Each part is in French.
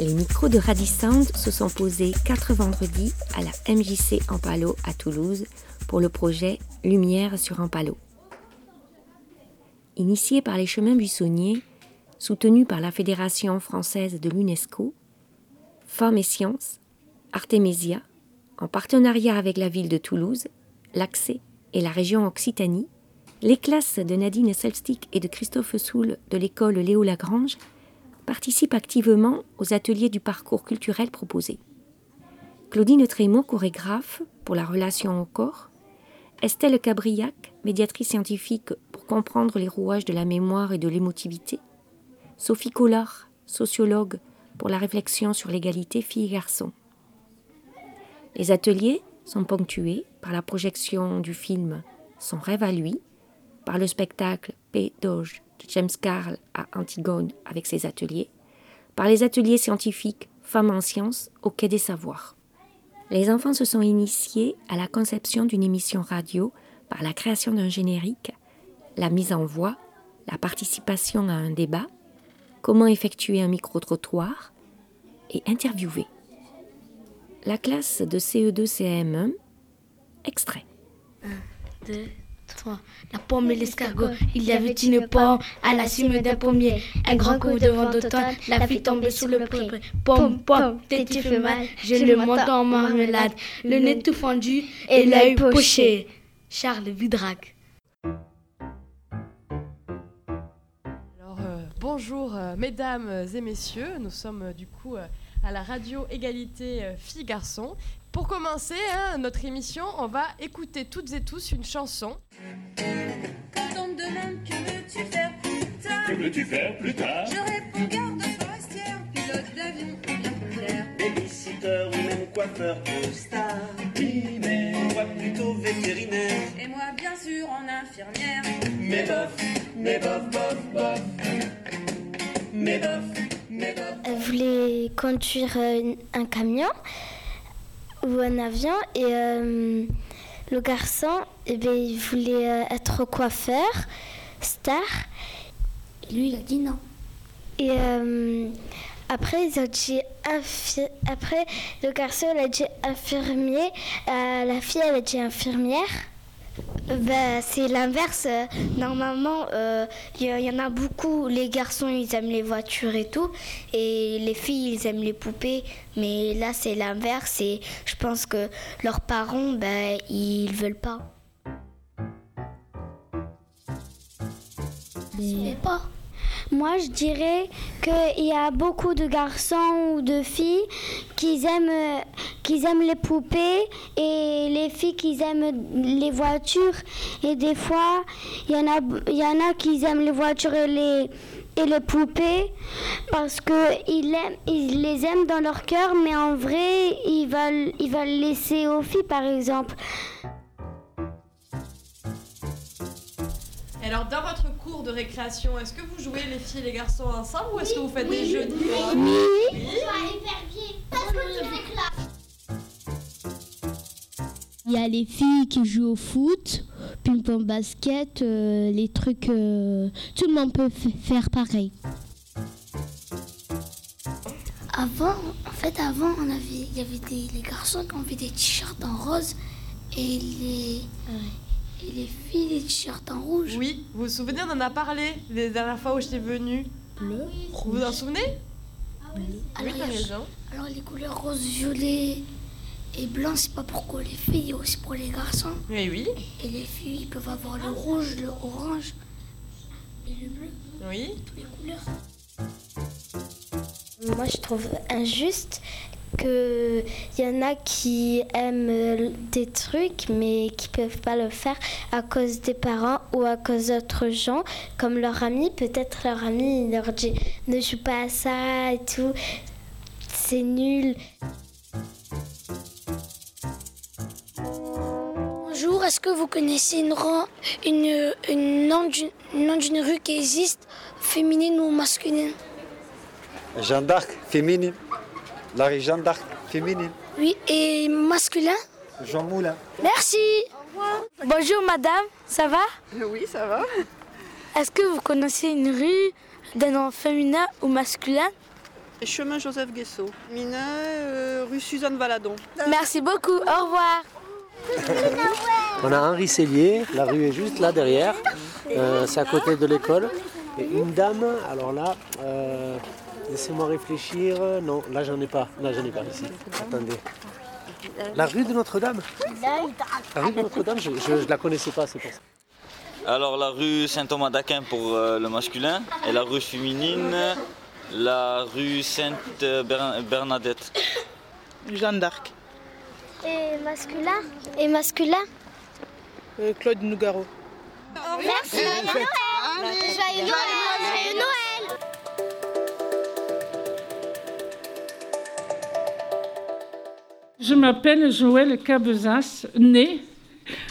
Les micros de Radisound se sont posés quatre vendredis à la MJC Ampalo à Toulouse pour le projet Lumière sur Ampalo. Initié par les chemins buissonniers, soutenu par la Fédération française de l'UNESCO, Femmes et Sciences, Artemisia, en partenariat avec la ville de Toulouse, l'Accès et la région Occitanie, les classes de Nadine Selstick et de Christophe Soul de l'école Léo Lagrange participent activement aux ateliers du parcours culturel proposé. Claudine Trémaux, chorégraphe pour la relation au corps, Estelle Cabriac, médiatrice scientifique pour comprendre les rouages de la mémoire et de l'émotivité, Sophie Collard, sociologue pour la réflexion sur l'égalité filles-garçons. Les ateliers sont ponctués par la projection du film Son rêve à lui, par le spectacle P. Doge James Carl à Antigone avec ses ateliers, par les ateliers scientifiques Femmes en sciences au Quai des Savoirs. Les enfants se sont initiés à la conception d'une émission radio par la création d'un générique, la mise en voix, la participation à un débat, comment effectuer un micro-trottoir et interviewer. La classe de CE2-CM1, extrait. 1, 2, 3. La pomme et l'escargot, il y avait une pomme à la cime d'un pommier. Un grand coup de vent d'automne, la fille tombée sous le pré. Pomme, pomme, t'es-tu fait mal? J'ai le menton en marmelade, le nez tout fendu et l'œil poché. Charles Vidrac. Alors, euh, bonjour euh, mesdames et messieurs, nous sommes euh, du coup euh, à la radio égalité filles-garçons. Pour commencer hein, notre émission, on va écouter toutes et tous une chanson. Quand on me demande que veux-tu faire plus tard, Que veux-tu faire plus tard je réponds garde forestière, pilote d'avion ou bien polaire. Babysitter ou même coiffeur de star. Oui, mais Moi plutôt vétérinaire. Et moi bien sûr en infirmière. Mais bof, mais bof, bof, bof. Mais bof, mais bof. Elle voulait conduire euh, un camion ou un avion et euh, le garçon, eh ben, il voulait euh, être coiffeur, star. Et lui, il a dit non. Et euh, après, ils ont dit infi- après le garçon il a dit infirmier, euh, la fille elle a dit infirmière. Ben, c'est l'inverse. Euh, Normalement, euh, il y, y en a beaucoup. Les garçons, ils aiment les voitures et tout. Et les filles, ils aiment les poupées. Mais là, c'est l'inverse. Et je pense que leurs parents, ben, ils veulent pas. Mais pas. Moi, je dirais qu'il y a beaucoup de garçons ou de filles qui aiment, qui aiment les poupées et les filles qui aiment les voitures. Et des fois, il y en a, y en a qui aiment les voitures et les, et les poupées parce qu'ils ils les aiment dans leur cœur, mais en vrai, ils veulent, ils veulent laisser aux filles, par exemple. Alors, dans votre de récréation, est-ce que vous jouez les filles et les garçons ensemble ou est-ce que vous faites des jeux différents Il y a les filles qui jouent au foot, ping-pong basket, euh, les trucs. euh, tout le monde peut faire pareil. Avant, en fait, avant, on avait, il y avait des, les garçons qui avaient des t-shirts en rose et les, et les filles des t-shirts en rouge. Oui, vous vous souvenez, on en a parlé les dernières fois où j'étais venue. Bleu, Vous vous en souvenez? Alors, Oui, il y t'as a- raison. alors, les couleurs rose, violet et blanc, c'est pas pour les filles, aussi pour les garçons. Oui, oui, Et les filles ils peuvent avoir le rouge, le orange et le bleu, oui. toutes les couleurs. Moi, je trouve injuste qu'il y en a qui aiment des trucs mais qui peuvent pas le faire à cause des parents ou à cause d'autres gens, comme leur ami. Peut-être leur ami il leur dit ne joue pas à ça et tout, c'est nul. Bonjour, est-ce que vous connaissez une, ran- une, une nom d'une nom d'une rue qui existe, féminine ou masculine? Jeanne d'Arc féminine. La Jeanne d'Arc féminine. Oui, et masculin Jean Moulin. Merci Bonjour madame, ça va? Oui, ça va. Est-ce que vous connaissez une rue d'un nom féminin ou masculin? Chemin Joseph Guesso. Mina, euh, rue Suzanne Valadon. Merci beaucoup, au revoir. On a Henri Cellier, la rue est juste là derrière, euh, c'est à côté de l'école. Et une dame, alors là, euh, laissez-moi réfléchir, non, là j'en ai pas, là j'en ai pas ici. Attendez. La rue de Notre-Dame? La rue de Notre-Dame, je ne la connaissais pas, c'est pour ça. Alors la rue Saint-Thomas d'Aquin pour euh, le masculin et la rue féminine, la rue Sainte-Bernadette. Jeanne d'Arc. Et masculin? Et masculin? Euh, Claude Nougaro. Merci. Joyeux Noël. Joyeux Noël. Joyeux Noël. Je m'appelle Joël Cabezas, née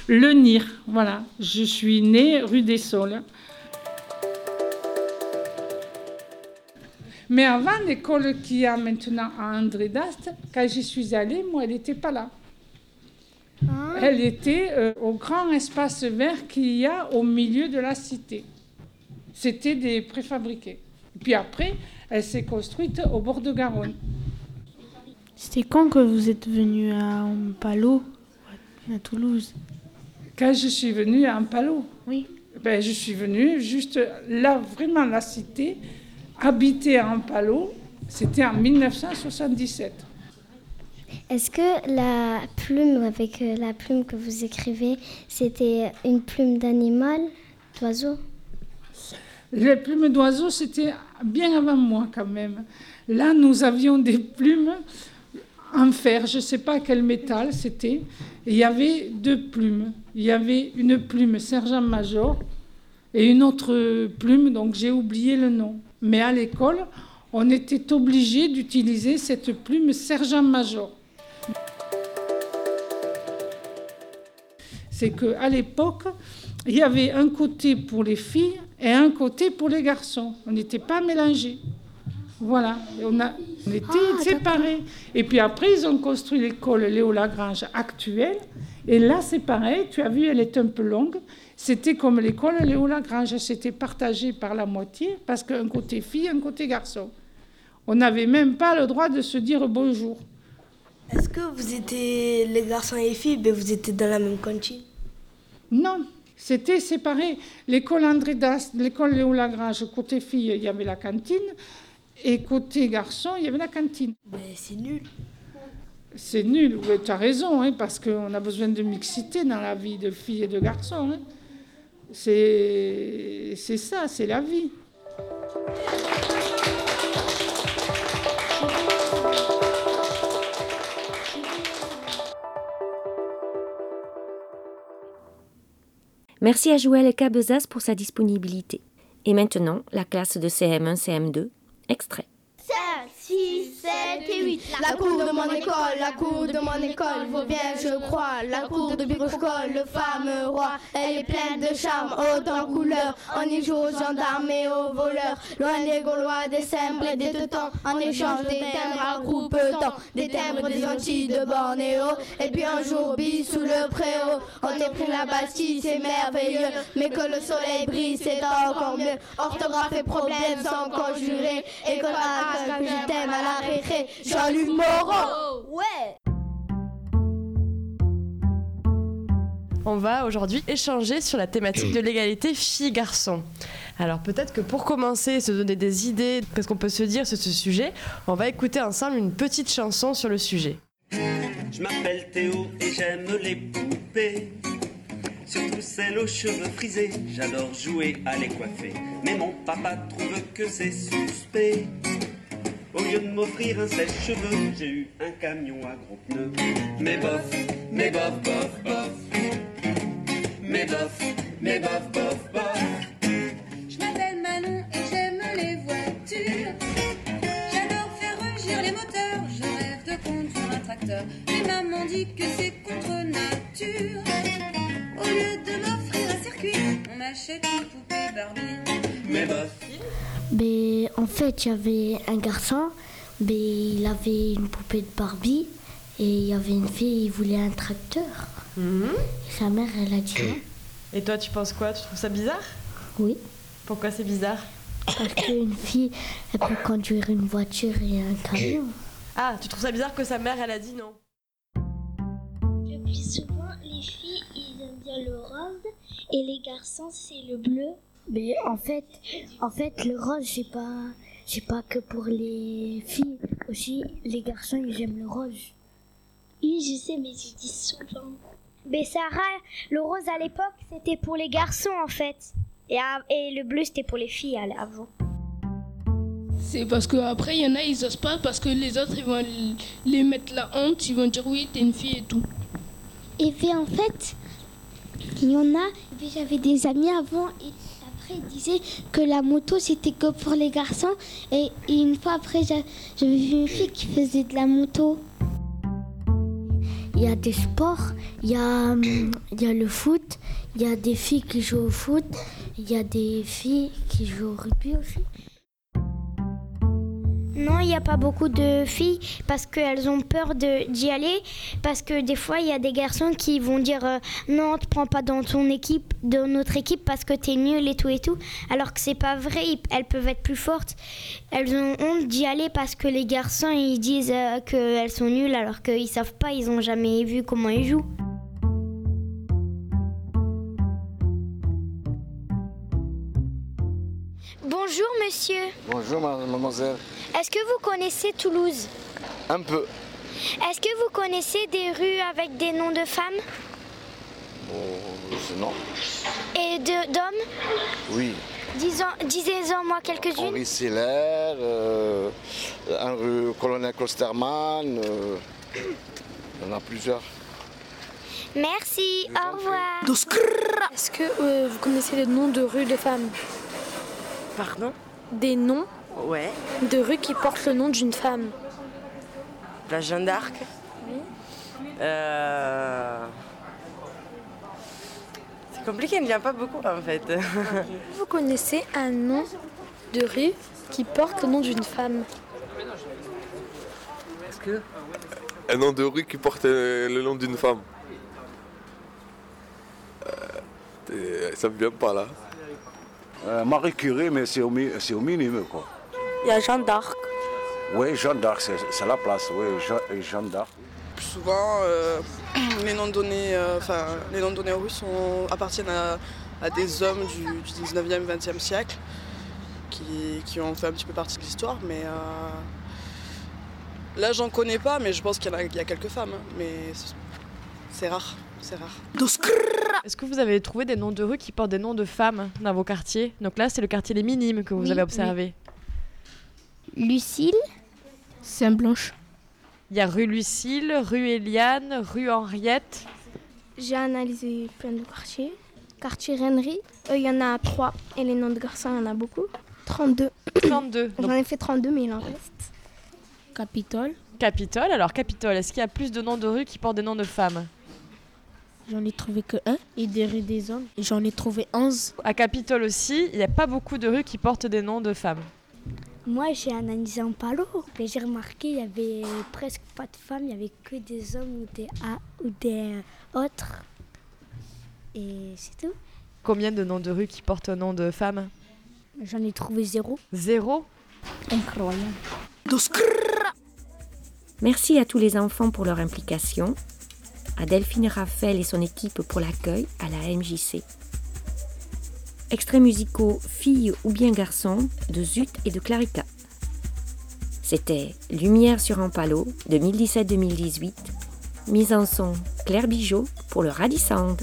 Le Nir. Voilà, je suis née rue des Saules. Mais avant l'école qu'il y a maintenant à André d'Ast, quand j'y suis allée, moi, elle n'était pas là. Elle était euh, au grand espace vert qu'il y a au milieu de la cité. C'était des préfabriqués. Puis après, elle s'est construite au bord de Garonne. C'était quand que vous êtes venu à Ampalo, à Toulouse Quand je suis venue à Ampalo Oui. Ben, je suis venue juste là, vraiment la cité, habiter à Ampalo, c'était en 1977. Est-ce que la plume, avec euh, la plume que vous écrivez, c'était une plume d'animal, d'oiseau? Les plumes d'oiseaux, c'était bien avant moi quand même. Là, nous avions des plumes en fer, je ne sais pas quel métal c'était. Il y avait deux plumes. Il y avait une plume sergent-major et une autre plume, donc j'ai oublié le nom. Mais à l'école, on était obligé d'utiliser cette plume sergent-major. C'est qu'à l'époque, il y avait un côté pour les filles et un côté pour les garçons. On n'était pas mélangés. Voilà, on était Ah, séparés. Et puis après, ils ont construit l'école Léo Lagrange actuelle. Et là, c'est pareil, tu as vu, elle est un peu longue. C'était comme l'école Léo Lagrange, c'était partagé par la moitié, parce qu'un côté fille, un côté garçon. On n'avait même pas le droit de se dire bonjour. Est-ce que vous étiez les garçons et les filles, mais vous étiez dans la même cantine? Non, c'était séparé. L'école André Das, l'école Léo Lagrange, côté fille, il y avait la cantine. Et côté garçon, il y avait la cantine. Mais c'est nul. C'est nul, oui, tu as raison, hein, parce qu'on a besoin de mixité dans la vie de filles et de garçons. hein. C'est c'est ça, c'est la vie. Merci à Joël Cabezas pour sa disponibilité. Et maintenant, la classe de CM1, CM2, extrait. 5, 6, 7 et 8. La cour de mon école, la cour de mon école vaut bien, je crois. La cour de Biroscole, le fameux roi, elle est pleine de charme, autant couleurs. On y joue aux gendarmes et aux voleurs. Loin des Gaulois, des Sembres et des Teutons. En échange des timbres à groupe-temps, des timbres des Antilles de Bornéo. Et puis un jour, bis sous le préau, on est pris la Bastille, c'est merveilleux. Mais que le soleil brille, c'est encore mieux. Orthographe et problème sans conjurer. Et que je t'aime à la récré. Jean-Luc Moreau. Ouais. On va aujourd'hui échanger sur la thématique de l'égalité filles-garçons. Alors peut-être que pour commencer, se donner des idées, qu'est-ce qu'on peut se dire sur ce sujet, on va écouter ensemble une petite chanson sur le sujet. Je m'appelle Théo et j'aime les poupées. Surtout celles aux cheveux frisés, j'adore jouer à les coiffer. Mais mon papa trouve que c'est suspect. Au lieu de m'offrir un sèche-cheveux, j'ai eu un camion à gros pneus. Mais bof, mais bof, bof, bof. Mais bof, mais bof, bof, bof. Je m'appelle Manon et j'aime les voitures. J'adore faire rugir les moteurs. Je rêve de conduire un tracteur. Mais maman dit que c'est contre nature. Au lieu de m'offrir un circuit, on m'achète une poupée Barbie. Mais bof. Mais en fait, il y avait un garçon, mais il avait une poupée de Barbie et il y avait une fille, il voulait un tracteur. Et sa mère, elle a dit non. Et toi, tu penses quoi? Tu trouves ça bizarre? Oui. Pourquoi c'est bizarre? Parce qu'une fille, elle peut conduire une voiture et un camion. Ah, tu trouves ça bizarre que sa mère, elle a dit non? Le plus souvent, les filles, ils aiment bien le rose et les garçons, c'est le bleu. Mais en fait, en fait, le rose, c'est pas, c'est pas que pour les filles. Aussi, les garçons, ils aiment le rose. Oui, je sais, mais je dis souvent. Mais Sarah, le rose à l'époque, c'était pour les garçons en fait. Et, à- et le bleu, c'était pour les filles à- avant. C'est parce qu'après, il y en a, ils osent pas parce que les autres, ils vont les mettre la honte, ils vont dire oui, t'es une fille et tout. Et puis en fait, il y en a, j'avais des amis avant et après ils disaient que la moto c'était que pour les garçons et, une fois après j'a- j'avais vu une fille qui faisait de la moto. Il y a des sports, il y a, hum, il y a le foot, il y a des filles qui jouent au foot, il y a des filles qui jouent au rugby aussi. Non, il n'y a pas beaucoup de filles parce qu'elles ont peur d'y aller. Parce que des fois, il y a des garçons qui vont dire euh, non, te prends pas dans ton équipe, dans notre équipe parce que t'es nul et tout et tout. Alors que c'est pas vrai, elles peuvent être plus fortes. Elles ont honte d'y aller parce que les garçons ils disent euh, qu'elles sont nulles alors qu'ils savent pas, ils ont jamais vu comment ils jouent. Bonjour monsieur, Bonjour mademoiselle. est-ce que vous connaissez Toulouse? Un peu. Est-ce que vous connaissez des rues avec des noms de femmes? Oh, non. et de- d'hommes? Oui. Disons- Disez-en moi quelques-unes. Henri Siller, euh, un rue Colonel Klosterman. euh, il y en a plusieurs. Merci, au revoir. Est-ce que euh, vous connaissez les noms de rues de femmes? Pardon Des noms Ouais. de rues qui portent le nom d'une femme. La Jeanne d'Arc Euh, C'est compliqué, il n'y en a pas beaucoup en fait. Vous connaissez un nom de rue qui porte le nom d'une femme Est-ce que Un nom de rue qui porte le nom d'une femme. Euh, ça me vient pas là. Euh, Marie Curie, mais c'est au, mi- c'est au minimum, quoi. Il y a Jeanne d'Arc. Oui, Jeanne d'Arc, c'est c'est la place, oui, Je- Jeanne d'Arc. Plus souvent, euh, les noms donnés, euh, enfin, les noms donnés aux Russes sont- appartiennent à, à des hommes du, du 19e, 20e siècle qui, qui ont fait un petit peu partie de l'histoire. Mais euh, là, j'en connais pas, mais je pense qu'il y, en a- il y a quelques femmes. hein, mais c'est- c'est rare, c'est rare. Est-ce que vous avez trouvé des noms de rues qui portent des noms de femmes dans vos quartiers Donc là, c'est le quartier Les Minimes que vous Oui, avez observé. Lucille Saint-Blanche. Il y a rue Lucille, rue Eliane, rue Henriette. J'ai analysé plein de quartiers. Quartier Rennery, euh, il y en a trois. Et les noms de garçons, il y en a beaucoup. 32. 32. J'en ai fait 32, mais il en reste. Capitole. Capitole. Alors, Capitole, est-ce qu'il y a plus de noms de rues qui portent des noms de femmes J'en ai trouvé que un. Et des rues des hommes. Et j'en ai trouvé 11. À Capitole aussi, il n'y a pas beaucoup de rues qui portent des noms de femmes. Moi, j'ai analysé en palo, mais j'ai remarqué il y avait presque pas de femmes, il y avait que des hommes ou des A ou des autres. Et c'est tout. Combien de noms de rues qui portent un nom de femmes? J'en ai trouvé zéro. Zéro? Incroyable. Merci à tous les enfants pour leur implication, à Delphine Raphaël et son équipe pour l'accueil à la MJC. Extraits musicaux Filles ou bien garçons de Zut et de Clarica. C'était Lumière sur un palo 2017-2018, mise en son Claire Bijot pour le Radisand.